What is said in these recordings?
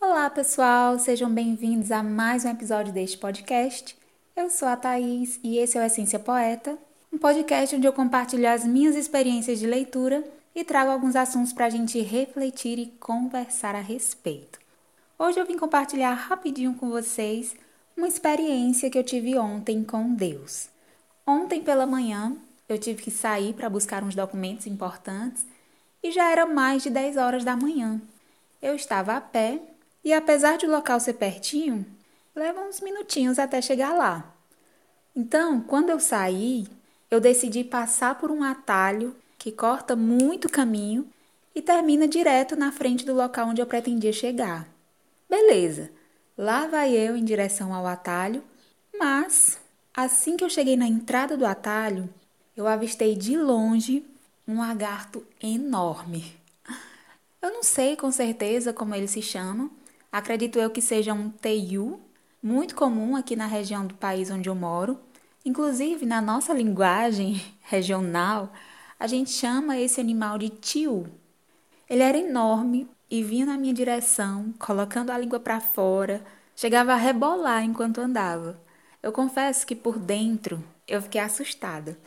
Olá, pessoal, sejam bem-vindos a mais um episódio deste podcast. Eu sou a Thaís e esse é o Essência Poeta, um podcast onde eu compartilho as minhas experiências de leitura e trago alguns assuntos para a gente refletir e conversar a respeito. Hoje eu vim compartilhar rapidinho com vocês uma experiência que eu tive ontem com Deus. Ontem pela manhã eu tive que sair para buscar uns documentos importantes e já era mais de 10 horas da manhã. Eu estava a pé e, apesar de o local ser pertinho, leva uns minutinhos até chegar lá. Então, quando eu saí, eu decidi passar por um atalho que corta muito caminho e termina direto na frente do local onde eu pretendia chegar. Beleza, lá vai eu em direção ao atalho, mas assim que eu cheguei na entrada do atalho, eu avistei de longe um lagarto enorme. Eu não sei com certeza como ele se chama, acredito eu que seja um teiu, muito comum aqui na região do país onde eu moro. Inclusive, na nossa linguagem regional, a gente chama esse animal de tio. Ele era enorme e vinha na minha direção, colocando a língua para fora, chegava a rebolar enquanto andava. Eu confesso que por dentro eu fiquei assustada,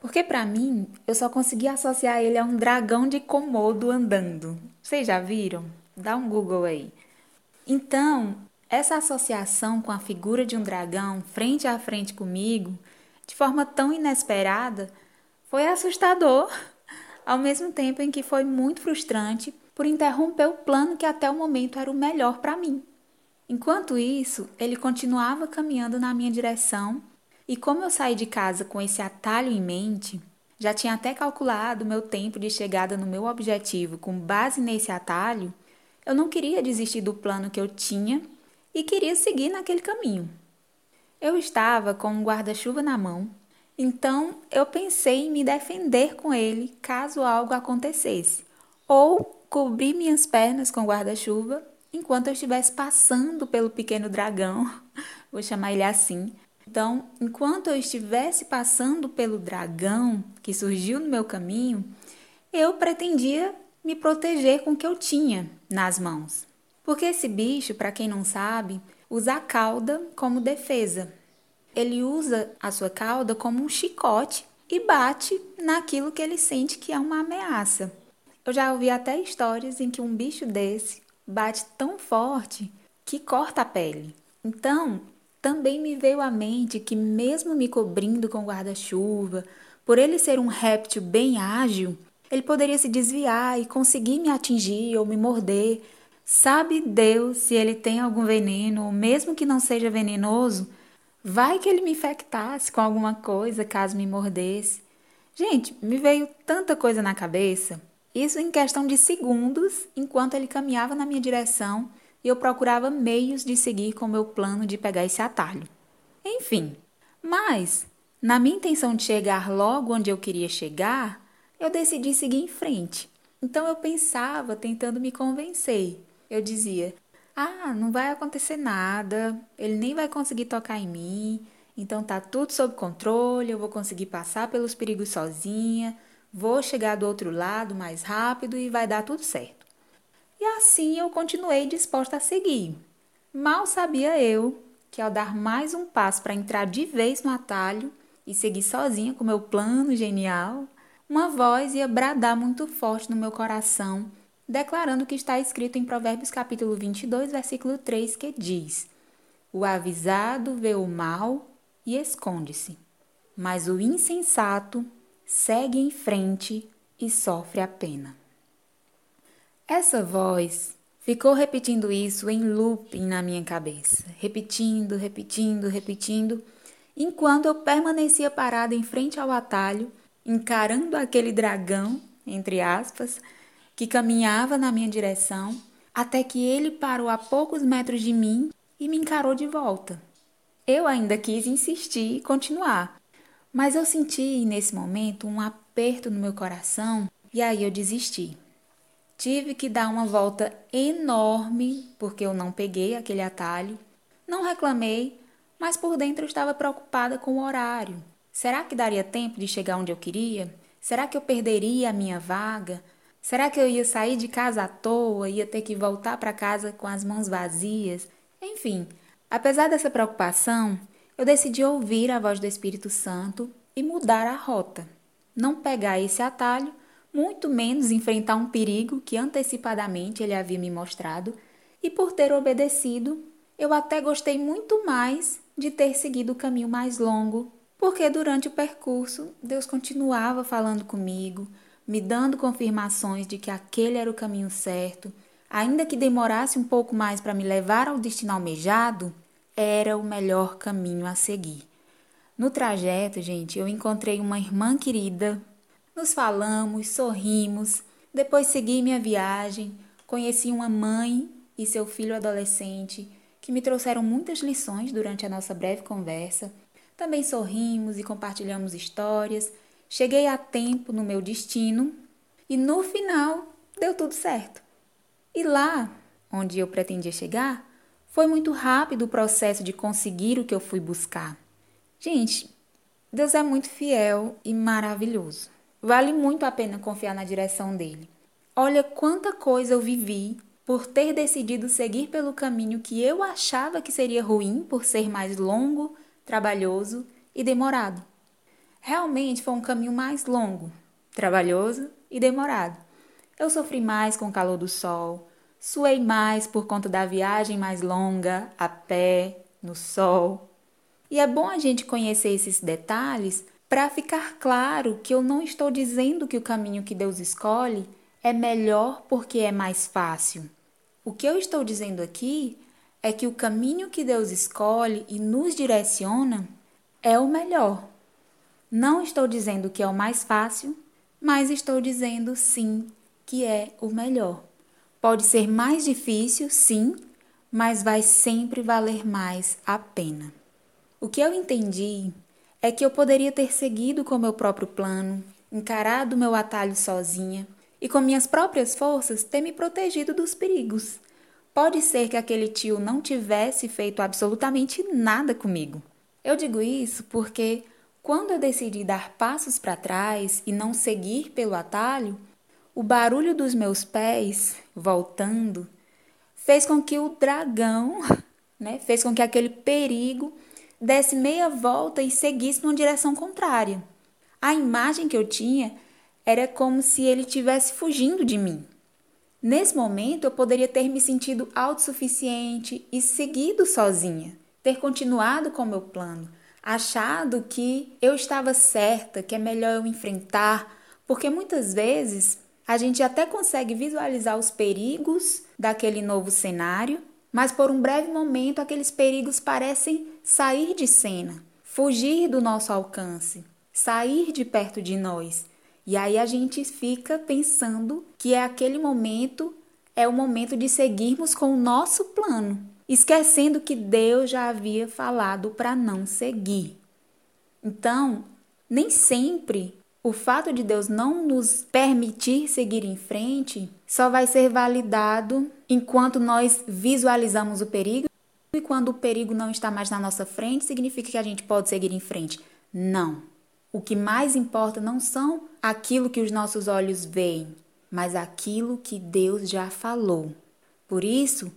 porque para mim eu só conseguia associar ele a um dragão de Komodo andando. Vocês já viram? Dá um Google aí. Então, essa associação com a figura de um dragão frente a frente comigo, de forma tão inesperada, foi assustador, ao mesmo tempo em que foi muito frustrante por interromper o plano que até o momento era o melhor para mim. Enquanto isso, ele continuava caminhando na minha direção, e como eu saí de casa com esse atalho em mente, já tinha até calculado meu tempo de chegada no meu objetivo com base nesse atalho, eu não queria desistir do plano que eu tinha e queria seguir naquele caminho. Eu estava com um guarda-chuva na mão então eu pensei em me defender com ele caso algo acontecesse, ou cobrir minhas pernas com guarda-chuva enquanto eu estivesse passando pelo pequeno dragão, vou chamar ele assim. Então, enquanto eu estivesse passando pelo dragão que surgiu no meu caminho, eu pretendia me proteger com o que eu tinha nas mãos. Porque esse bicho, para quem não sabe, usa a cauda como defesa ele usa a sua cauda como um chicote e bate naquilo que ele sente que é uma ameaça. Eu já ouvi até histórias em que um bicho desse bate tão forte que corta a pele. Então, também me veio à mente que, mesmo me cobrindo com guarda-chuva, por ele ser um réptil bem ágil, ele poderia se desviar e conseguir me atingir ou me morder. Sabe Deus se ele tem algum veneno, ou mesmo que não seja venenoso, Vai que ele me infectasse com alguma coisa caso me mordesse. Gente, me veio tanta coisa na cabeça. Isso em questão de segundos, enquanto ele caminhava na minha direção e eu procurava meios de seguir com o meu plano de pegar esse atalho. Enfim, mas, na minha intenção de chegar logo onde eu queria chegar, eu decidi seguir em frente. Então eu pensava, tentando me convencer. Eu dizia: ah, não vai acontecer nada, ele nem vai conseguir tocar em mim, então tá tudo sob controle, eu vou conseguir passar pelos perigos sozinha, vou chegar do outro lado mais rápido e vai dar tudo certo. E assim eu continuei disposta a seguir. Mal sabia eu que ao dar mais um passo para entrar de vez no atalho e seguir sozinha com meu plano genial, uma voz ia bradar muito forte no meu coração declarando o que está escrito em Provérbios capítulo 22, versículo 3, que diz: O avisado vê o mal e esconde-se, mas o insensato segue em frente e sofre a pena. Essa voz ficou repetindo isso em looping na minha cabeça, repetindo, repetindo, repetindo, enquanto eu permanecia parada em frente ao atalho, encarando aquele dragão, entre aspas, que caminhava na minha direção, até que ele parou a poucos metros de mim e me encarou de volta. Eu ainda quis insistir e continuar, mas eu senti nesse momento um aperto no meu coração e aí eu desisti. Tive que dar uma volta enorme porque eu não peguei aquele atalho. Não reclamei, mas por dentro eu estava preocupada com o horário. Será que daria tempo de chegar onde eu queria? Será que eu perderia a minha vaga? Será que eu ia sair de casa à toa, ia ter que voltar para casa com as mãos vazias? Enfim, apesar dessa preocupação, eu decidi ouvir a voz do Espírito Santo e mudar a rota. Não pegar esse atalho, muito menos enfrentar um perigo que antecipadamente ele havia me mostrado, e por ter obedecido, eu até gostei muito mais de ter seguido o caminho mais longo, porque durante o percurso Deus continuava falando comigo, me dando confirmações de que aquele era o caminho certo, ainda que demorasse um pouco mais para me levar ao destino almejado, era o melhor caminho a seguir. No trajeto, gente, eu encontrei uma irmã querida, nos falamos, sorrimos, depois segui minha viagem, conheci uma mãe e seu filho adolescente que me trouxeram muitas lições durante a nossa breve conversa. Também sorrimos e compartilhamos histórias Cheguei a tempo no meu destino e no final deu tudo certo. E lá, onde eu pretendia chegar, foi muito rápido o processo de conseguir o que eu fui buscar. Gente, Deus é muito fiel e maravilhoso. Vale muito a pena confiar na direção dele. Olha quanta coisa eu vivi por ter decidido seguir pelo caminho que eu achava que seria ruim por ser mais longo, trabalhoso e demorado. Realmente foi um caminho mais longo, trabalhoso e demorado. Eu sofri mais com o calor do sol, suei mais por conta da viagem mais longa, a pé, no sol. E é bom a gente conhecer esses detalhes para ficar claro que eu não estou dizendo que o caminho que Deus escolhe é melhor porque é mais fácil. O que eu estou dizendo aqui é que o caminho que Deus escolhe e nos direciona é o melhor. Não estou dizendo que é o mais fácil, mas estou dizendo sim que é o melhor. Pode ser mais difícil, sim, mas vai sempre valer mais a pena. O que eu entendi é que eu poderia ter seguido com meu próprio plano, encarado meu atalho sozinha e com minhas próprias forças ter me protegido dos perigos. Pode ser que aquele tio não tivesse feito absolutamente nada comigo. Eu digo isso porque quando eu decidi dar passos para trás e não seguir pelo atalho, o barulho dos meus pés voltando fez com que o dragão, né, fez com que aquele perigo desse meia volta e seguisse numa direção contrária. A imagem que eu tinha era como se ele estivesse fugindo de mim. Nesse momento, eu poderia ter me sentido autossuficiente e seguido sozinha, ter continuado com meu plano, achado que eu estava certa, que é melhor eu enfrentar, porque muitas vezes a gente até consegue visualizar os perigos daquele novo cenário, mas por um breve momento aqueles perigos parecem sair de cena, fugir do nosso alcance, sair de perto de nós. E aí a gente fica pensando que é aquele momento, é o momento de seguirmos com o nosso plano esquecendo que Deus já havia falado para não seguir. Então, nem sempre o fato de Deus não nos permitir seguir em frente só vai ser validado enquanto nós visualizamos o perigo e quando o perigo não está mais na nossa frente, significa que a gente pode seguir em frente. Não. O que mais importa não são aquilo que os nossos olhos veem, mas aquilo que Deus já falou. Por isso,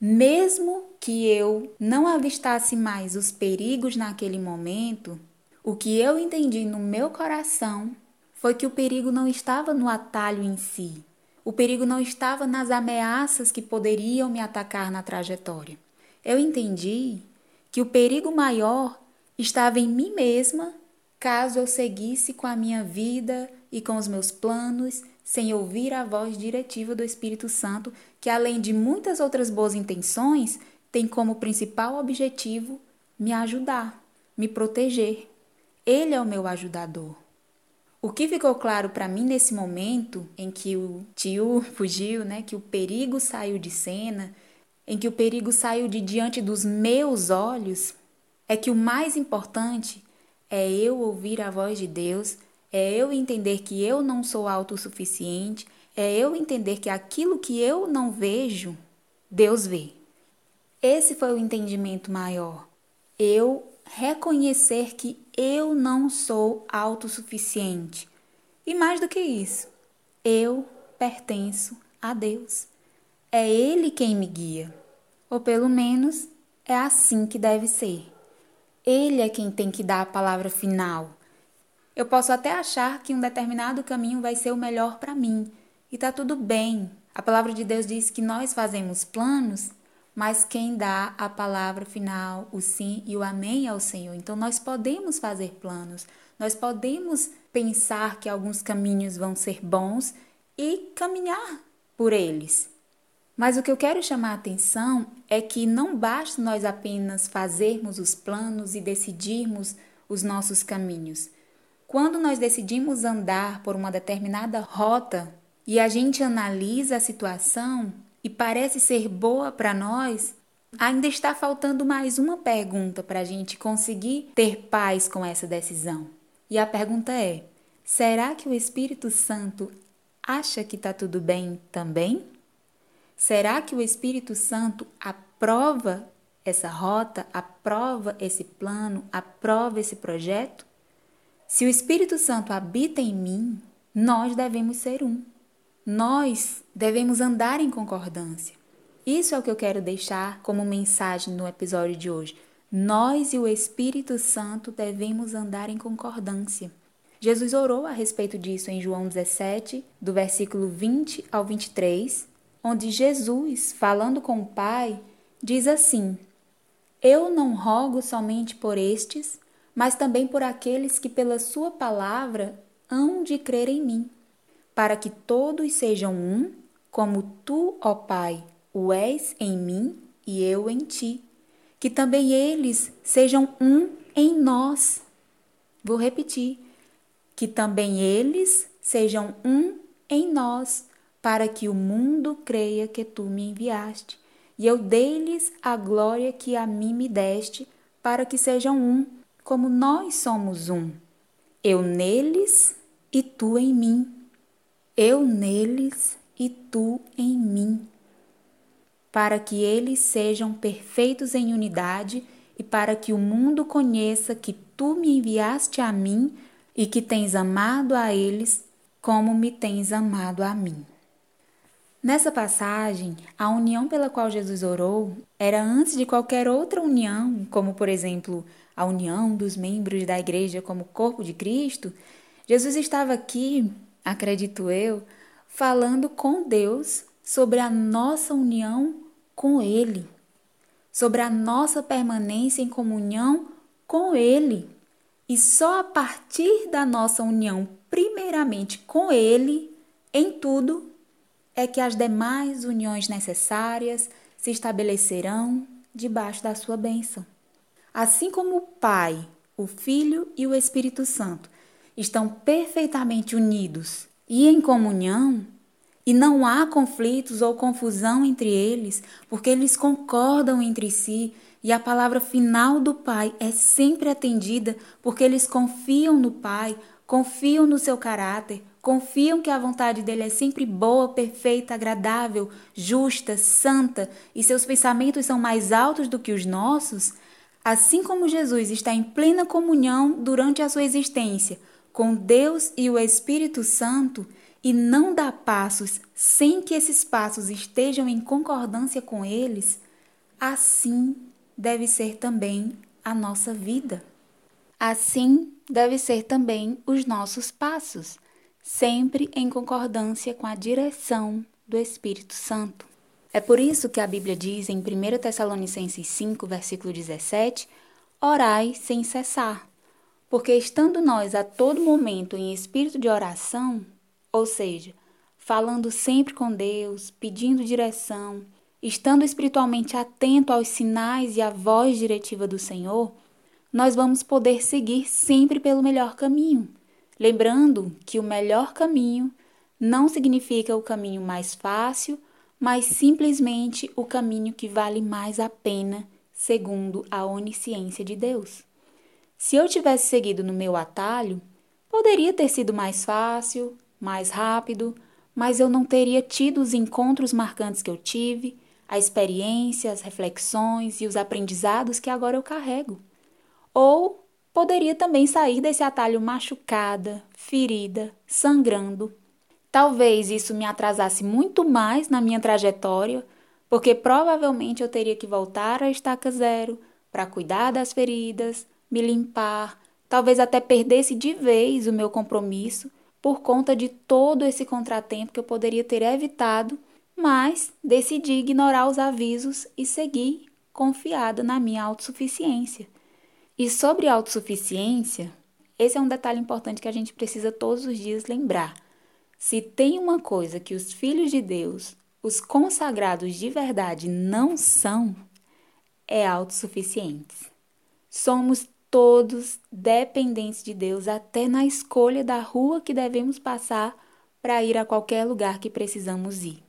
mesmo que eu não avistasse mais os perigos naquele momento, o que eu entendi no meu coração foi que o perigo não estava no atalho em si. O perigo não estava nas ameaças que poderiam me atacar na trajetória. Eu entendi que o perigo maior estava em mim mesma caso eu seguisse com a minha vida e com os meus planos sem ouvir a voz diretiva do Espírito Santo, que além de muitas outras boas intenções, tem como principal objetivo me ajudar, me proteger. Ele é o meu ajudador. O que ficou claro para mim nesse momento em que o tio fugiu, né, que o perigo saiu de cena, em que o perigo saiu de diante dos meus olhos, é que o mais importante é eu ouvir a voz de Deus é eu entender que eu não sou autossuficiente, é eu entender que aquilo que eu não vejo, Deus vê. Esse foi o entendimento maior. eu reconhecer que eu não sou autossuficiente. E mais do que isso, eu pertenço a Deus. É Ele quem me guia. Ou pelo menos é assim que deve ser. Ele é quem tem que dar a palavra final. Eu posso até achar que um determinado caminho vai ser o melhor para mim, e tá tudo bem. A palavra de Deus diz que nós fazemos planos mas quem dá a palavra final, o sim e o amém ao Senhor. Então nós podemos fazer planos, nós podemos pensar que alguns caminhos vão ser bons e caminhar por eles. Mas o que eu quero chamar a atenção é que não basta nós apenas fazermos os planos e decidirmos os nossos caminhos. Quando nós decidimos andar por uma determinada rota e a gente analisa a situação, e parece ser boa para nós, ainda está faltando mais uma pergunta para a gente conseguir ter paz com essa decisão. E a pergunta é: será que o Espírito Santo acha que está tudo bem também? Será que o Espírito Santo aprova essa rota, aprova esse plano, aprova esse projeto? Se o Espírito Santo habita em mim, nós devemos ser um. Nós devemos andar em concordância. Isso é o que eu quero deixar como mensagem no episódio de hoje. Nós e o Espírito Santo devemos andar em concordância. Jesus orou a respeito disso em João 17, do versículo 20 ao 23, onde Jesus, falando com o Pai, diz assim: Eu não rogo somente por estes, mas também por aqueles que pela Sua palavra hão de crer em mim para que todos sejam um, como tu, ó Pai, o és em mim e eu em ti. Que também eles sejam um em nós. Vou repetir. Que também eles sejam um em nós, para que o mundo creia que tu me enviaste. E eu dei-lhes a glória que a mim me deste, para que sejam um, como nós somos um. Eu neles e tu em mim eu neles e tu em mim, para que eles sejam perfeitos em unidade e para que o mundo conheça que tu me enviaste a mim e que tens amado a eles como me tens amado a mim. Nessa passagem, a união pela qual Jesus orou era antes de qualquer outra união, como por exemplo a união dos membros da igreja como corpo de Cristo. Jesus estava aqui acredito eu, falando com Deus sobre a nossa união com Ele, sobre a nossa permanência em comunhão com Ele. E só a partir da nossa união, primeiramente com Ele, em tudo, é que as demais uniões necessárias se estabelecerão debaixo da sua bênção. Assim como o Pai, o Filho e o Espírito Santo estão perfeitamente unidos e em comunhão, e não há conflitos ou confusão entre eles, porque eles concordam entre si e a palavra final do Pai é sempre atendida, porque eles confiam no Pai, confiam no seu caráter, confiam que a vontade dele é sempre boa, perfeita, agradável, justa, santa e seus pensamentos são mais altos do que os nossos. Assim como Jesus está em plena comunhão durante a sua existência com Deus e o Espírito Santo e não dá passos sem que esses passos estejam em concordância com eles, assim deve ser também a nossa vida. Assim deve ser também os nossos passos, sempre em concordância com a direção do Espírito Santo. É por isso que a Bíblia diz em 1 Tessalonicenses 5, versículo 17: Orai sem cessar. Porque estando nós a todo momento em espírito de oração, ou seja, falando sempre com Deus, pedindo direção, estando espiritualmente atento aos sinais e à voz diretiva do Senhor, nós vamos poder seguir sempre pelo melhor caminho. Lembrando que o melhor caminho não significa o caminho mais fácil, mas simplesmente o caminho que vale mais a pena, segundo a onisciência de Deus. Se eu tivesse seguido no meu atalho, poderia ter sido mais fácil, mais rápido, mas eu não teria tido os encontros marcantes que eu tive, a experiência, as reflexões e os aprendizados que agora eu carrego. Ou poderia também sair desse atalho machucada, ferida, sangrando. Talvez isso me atrasasse muito mais na minha trajetória, porque provavelmente eu teria que voltar à estaca zero para cuidar das feridas, me limpar, talvez até perdesse de vez o meu compromisso por conta de todo esse contratempo que eu poderia ter evitado, mas decidi ignorar os avisos e seguir confiada na minha autossuficiência. E sobre autossuficiência, esse é um detalhe importante que a gente precisa todos os dias lembrar. Se tem uma coisa que os filhos de Deus, os consagrados de verdade, não são, é autossuficientes. Somos todos dependentes de Deus, até na escolha da rua que devemos passar para ir a qualquer lugar que precisamos ir.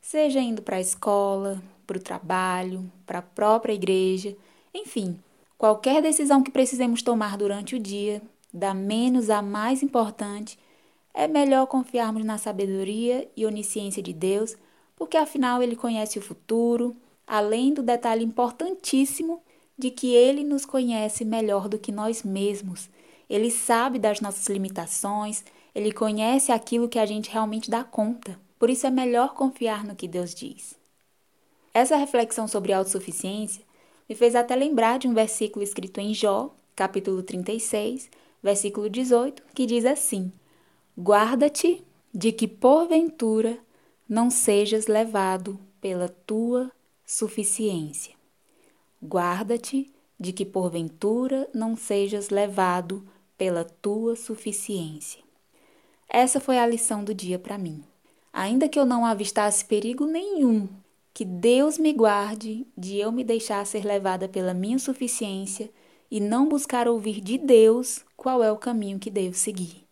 Seja indo para a escola, para o trabalho, para a própria igreja, enfim, qualquer decisão que precisemos tomar durante o dia, da menos a mais importante, é melhor confiarmos na sabedoria e onisciência de Deus, porque afinal ele conhece o futuro, além do detalhe importantíssimo de que Ele nos conhece melhor do que nós mesmos. Ele sabe das nossas limitações, ele conhece aquilo que a gente realmente dá conta. Por isso é melhor confiar no que Deus diz. Essa reflexão sobre autossuficiência me fez até lembrar de um versículo escrito em Jó, capítulo 36, versículo 18, que diz assim: Guarda-te de que porventura não sejas levado pela tua suficiência. Guarda-te de que porventura não sejas levado pela tua suficiência. Essa foi a lição do dia para mim. Ainda que eu não avistasse perigo nenhum, que Deus me guarde de eu me deixar ser levada pela minha suficiência e não buscar ouvir de Deus qual é o caminho que devo seguir.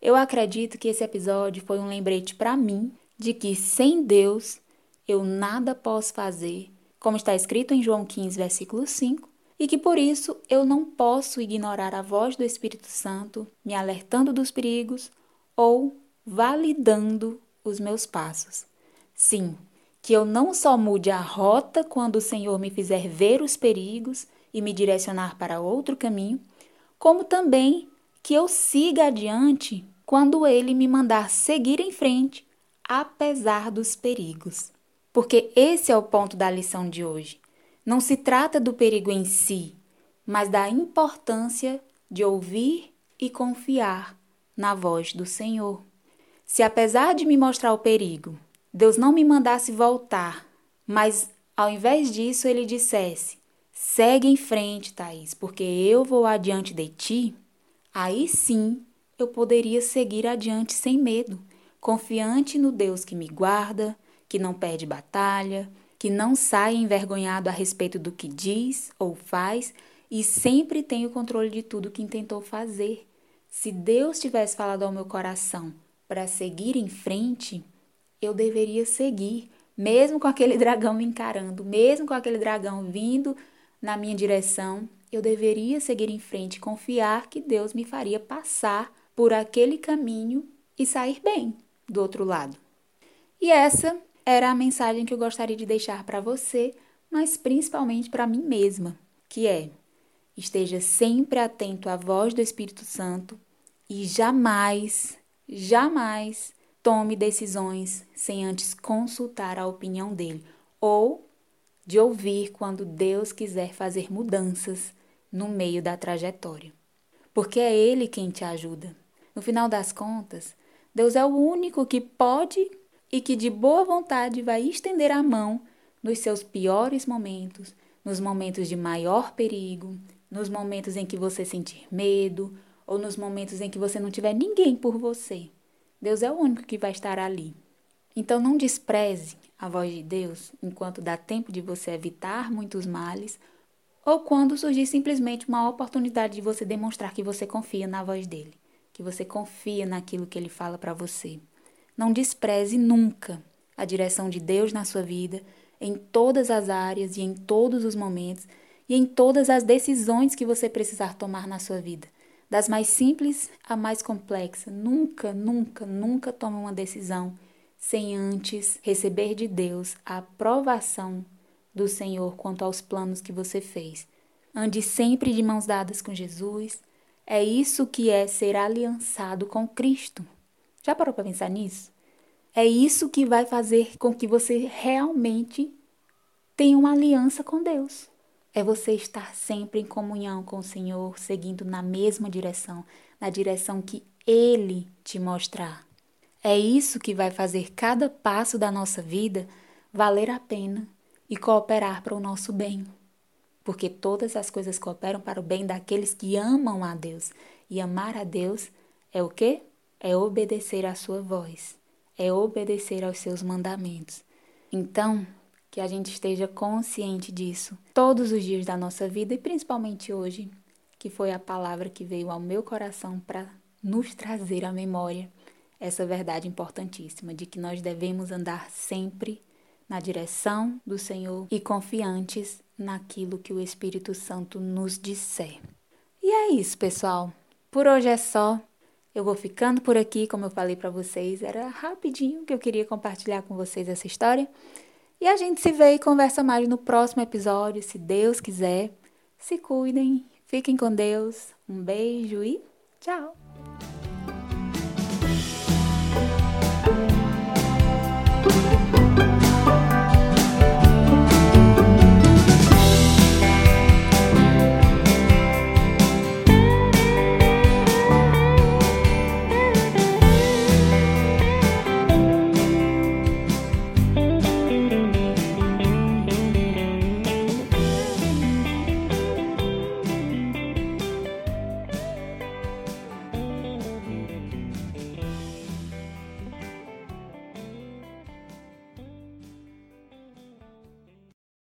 Eu acredito que esse episódio foi um lembrete para mim de que sem Deus eu nada posso fazer como está escrito em João 15, versículo 5, e que por isso eu não posso ignorar a voz do Espírito Santo me alertando dos perigos ou validando os meus passos. Sim, que eu não só mude a rota quando o Senhor me fizer ver os perigos e me direcionar para outro caminho, como também que eu siga adiante quando ele me mandar seguir em frente, apesar dos perigos. Porque esse é o ponto da lição de hoje. Não se trata do perigo em si, mas da importância de ouvir e confiar na voz do Senhor. Se apesar de me mostrar o perigo, Deus não me mandasse voltar, mas ao invés disso ele dissesse: segue em frente, Thaís, porque eu vou adiante de ti, aí sim eu poderia seguir adiante sem medo, confiante no Deus que me guarda, que não perde batalha, que não sai envergonhado a respeito do que diz ou faz e sempre tem o controle de tudo que intentou fazer. Se Deus tivesse falado ao meu coração para seguir em frente, eu deveria seguir, mesmo com aquele dragão me encarando, mesmo com aquele dragão vindo na minha direção, eu deveria seguir em frente, confiar que Deus me faria passar por aquele caminho e sair bem do outro lado. E essa era a mensagem que eu gostaria de deixar para você, mas principalmente para mim mesma, que é: esteja sempre atento à voz do Espírito Santo e jamais, jamais tome decisões sem antes consultar a opinião dele ou de ouvir quando Deus quiser fazer mudanças no meio da trajetória. Porque é Ele quem te ajuda. No final das contas, Deus é o único que pode e que de boa vontade vai estender a mão nos seus piores momentos, nos momentos de maior perigo, nos momentos em que você sentir medo ou nos momentos em que você não tiver ninguém por você. Deus é o único que vai estar ali. Então não despreze a voz de Deus enquanto dá tempo de você evitar muitos males ou quando surgir simplesmente uma oportunidade de você demonstrar que você confia na voz dele, que você confia naquilo que ele fala para você. Não despreze nunca a direção de Deus na sua vida, em todas as áreas e em todos os momentos e em todas as decisões que você precisar tomar na sua vida. Das mais simples à mais complexa. Nunca, nunca, nunca tome uma decisão sem antes receber de Deus a aprovação do Senhor quanto aos planos que você fez. Ande sempre de mãos dadas com Jesus. É isso que é ser aliançado com Cristo. Já parou para pensar nisso? É isso que vai fazer com que você realmente tenha uma aliança com Deus. É você estar sempre em comunhão com o Senhor, seguindo na mesma direção, na direção que Ele te mostrar. É isso que vai fazer cada passo da nossa vida valer a pena e cooperar para o nosso bem. Porque todas as coisas cooperam para o bem daqueles que amam a Deus. E amar a Deus é o quê? É obedecer à sua voz, é obedecer aos seus mandamentos. Então, que a gente esteja consciente disso todos os dias da nossa vida e principalmente hoje, que foi a palavra que veio ao meu coração para nos trazer à memória essa verdade importantíssima de que nós devemos andar sempre na direção do Senhor e confiantes naquilo que o Espírito Santo nos disser. E é isso, pessoal. Por hoje é só. Eu vou ficando por aqui, como eu falei para vocês, era rapidinho que eu queria compartilhar com vocês essa história. E a gente se vê e conversa mais no próximo episódio, se Deus quiser. Se cuidem, fiquem com Deus. Um beijo e tchau!